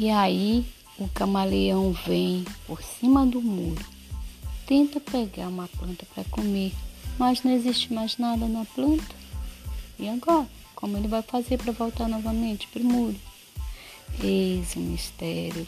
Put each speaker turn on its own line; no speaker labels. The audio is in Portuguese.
E aí o camaleão vem por cima do muro, tenta pegar uma planta para comer, mas não existe mais nada na planta. E agora? Como ele vai fazer para voltar novamente para o muro? Eis o mistério